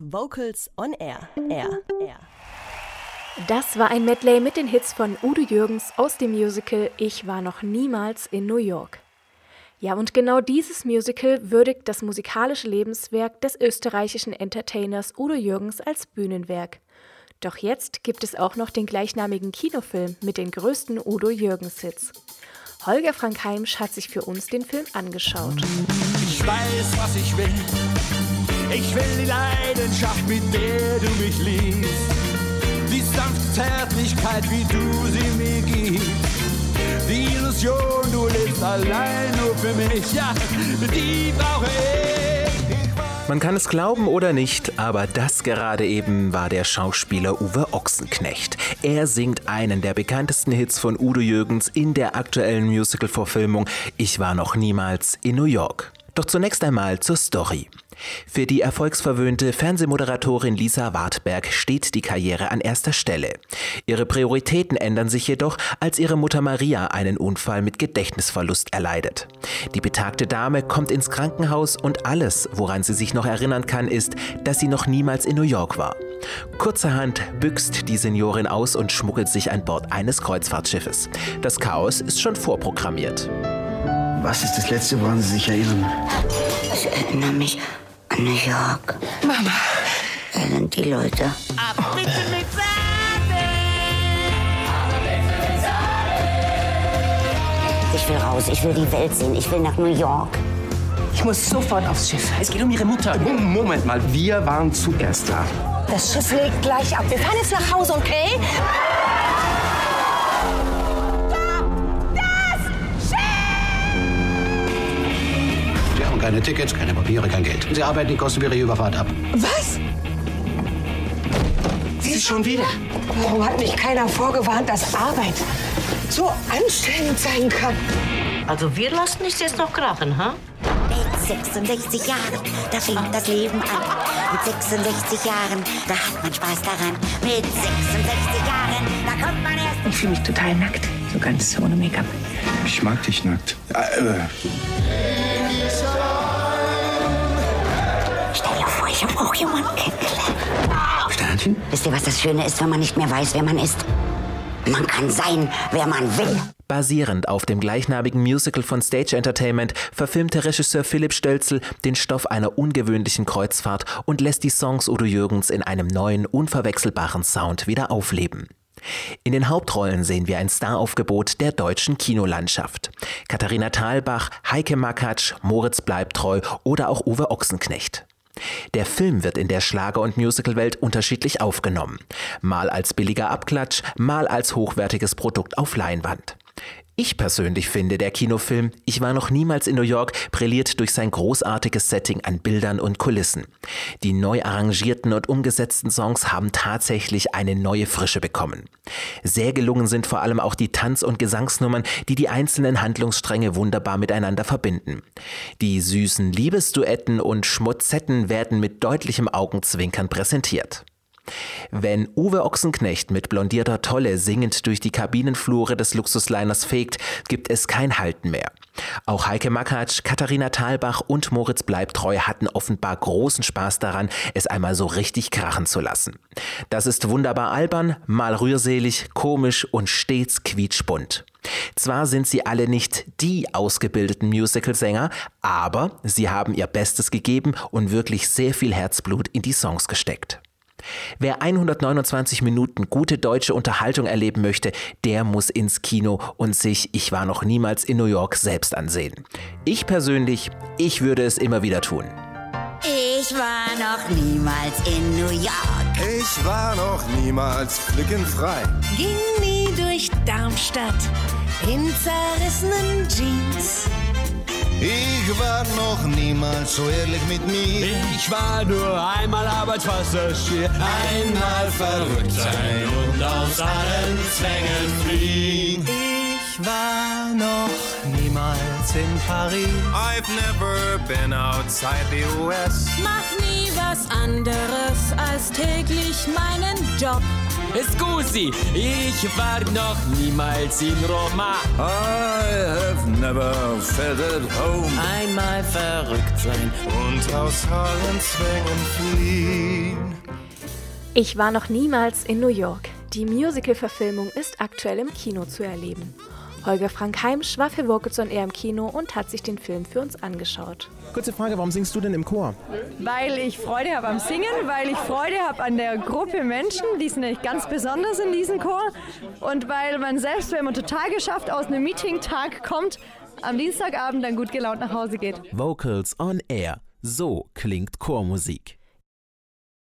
Vocals on Air. Air. Air. Das war ein Medley mit den Hits von Udo Jürgens aus dem Musical Ich war noch niemals in New York. Ja, und genau dieses Musical würdigt das musikalische Lebenswerk des österreichischen Entertainers Udo Jürgens als Bühnenwerk. Doch jetzt gibt es auch noch den gleichnamigen Kinofilm mit den größten Udo Jürgens-Hits. Holger Frank Heimsch hat sich für uns den Film angeschaut. Ich weiß, was ich will. Ich will die Leidenschaft, mit der du mich liebst. Die sanfte Zärtlichkeit, wie du sie mir gibst. Die Illusion, du lebst allein nur für mich. Ja, die brauche ich. Man kann es glauben oder nicht, aber das gerade eben war der Schauspieler Uwe Ochsenknecht. Er singt einen der bekanntesten Hits von Udo Jürgens in der aktuellen Musical-Verfilmung Ich war noch niemals in New York. Doch zunächst einmal zur Story. Für die erfolgsverwöhnte Fernsehmoderatorin Lisa Wartberg steht die Karriere an erster Stelle. Ihre Prioritäten ändern sich jedoch, als ihre Mutter Maria einen Unfall mit Gedächtnisverlust erleidet. Die betagte Dame kommt ins Krankenhaus und alles, woran sie sich noch erinnern kann, ist, dass sie noch niemals in New York war. Kurzerhand büxt die Seniorin aus und schmuggelt sich an Bord eines Kreuzfahrtschiffes. Das Chaos ist schon vorprogrammiert. Was ist das Letzte, woran Sie sich erinnern? Ich erinnere mich an New York. Mama. Da sind die Leute. Ab bitte mit Ich will raus, ich will die Welt sehen, ich will nach New York. Ich muss sofort aufs Schiff. Es geht um Ihre Mutter. Moment mal, wir waren zuerst da. Das Schiff legt gleich ab. Wir fahren jetzt nach Hause, okay? Keine Tickets, keine Papiere, kein Geld. Sie arbeiten die Kosten für Ihre Überfahrt ab. Was? Sie schon wieder? Warum hat mich keiner vorgewarnt, dass Arbeit so anstrengend sein kann? Also wir lassen es jetzt noch krachen, ha? Mit 66 Jahren, da fängt das Leben an. Mit 66 Jahren, da hat man Spaß daran. Mit 66 Jahren, da kommt man erst. Ich fühle mich total nackt, so ganz ohne Make-up. Ich mag dich nackt. Äh, Stell ich habe auch jemanden kennengelernt. Sternchen? Wisst ihr, was das Schöne ist, wenn man nicht mehr weiß, wer man ist? Man kann sein, wer man will. Basierend auf dem gleichnamigen Musical von Stage Entertainment verfilmte Regisseur Philipp Stölzel den Stoff einer ungewöhnlichen Kreuzfahrt und lässt die Songs Udo Jürgens in einem neuen, unverwechselbaren Sound wieder aufleben. In den Hauptrollen sehen wir ein Staraufgebot der deutschen Kinolandschaft. Katharina Thalbach, Heike Makatsch, Moritz Bleibtreu oder auch Uwe Ochsenknecht. Der Film wird in der Schlager- und Musicalwelt unterschiedlich aufgenommen. Mal als billiger Abklatsch, mal als hochwertiges Produkt auf Leinwand. Ich persönlich finde, der Kinofilm Ich war noch niemals in New York brilliert durch sein großartiges Setting an Bildern und Kulissen. Die neu arrangierten und umgesetzten Songs haben tatsächlich eine neue Frische bekommen. Sehr gelungen sind vor allem auch die Tanz- und Gesangsnummern, die die einzelnen Handlungsstränge wunderbar miteinander verbinden. Die süßen Liebesduetten und Schmutzetten werden mit deutlichem Augenzwinkern präsentiert. Wenn Uwe Ochsenknecht mit blondierter Tolle singend durch die Kabinenflure des Luxusliners fegt, gibt es kein Halten mehr. Auch Heike Makatsch, Katharina Thalbach und Moritz Bleibtreu hatten offenbar großen Spaß daran, es einmal so richtig krachen zu lassen. Das ist wunderbar albern, mal rührselig, komisch und stets quietschbunt. Zwar sind sie alle nicht die ausgebildeten Musicalsänger, aber sie haben ihr Bestes gegeben und wirklich sehr viel Herzblut in die Songs gesteckt. Wer 129 Minuten gute deutsche Unterhaltung erleben möchte, der muss ins Kino und sich Ich war noch niemals in New York selbst ansehen. Ich persönlich, ich würde es immer wieder tun. Ich war noch niemals in New York. Ich war noch niemals flickenfrei. Ging nie durch Darmstadt in zerrissenen Jeans. Ich war noch niemals so ehrlich mit mir. Ich war nur einmal Arbeitspassagier. Einmal verrückt sein und aus allen Zwängen fliehen. Ich war noch niemals in Paris. I've never been outside the US. Mach nie was anderes als täglich meinen Job. Scusi, ich war noch niemals in Roma. I have never felt at home. Einmal verrückt sein und aus allen Zwängen fliehen. Ich war noch niemals in New York. Die Musical-Verfilmung ist aktuell im Kino zu erleben. Holger Frank Heimsch war für Vocals on Air im Kino und hat sich den Film für uns angeschaut. Kurze Frage, warum singst du denn im Chor? Weil ich Freude habe am Singen, weil ich Freude habe an der Gruppe Menschen, die sind nämlich ganz besonders in diesem Chor und weil man selbst, wenn man total geschafft aus einem Meeting-Tag kommt, am Dienstagabend dann gut gelaunt nach Hause geht. Vocals on Air. So klingt Chormusik.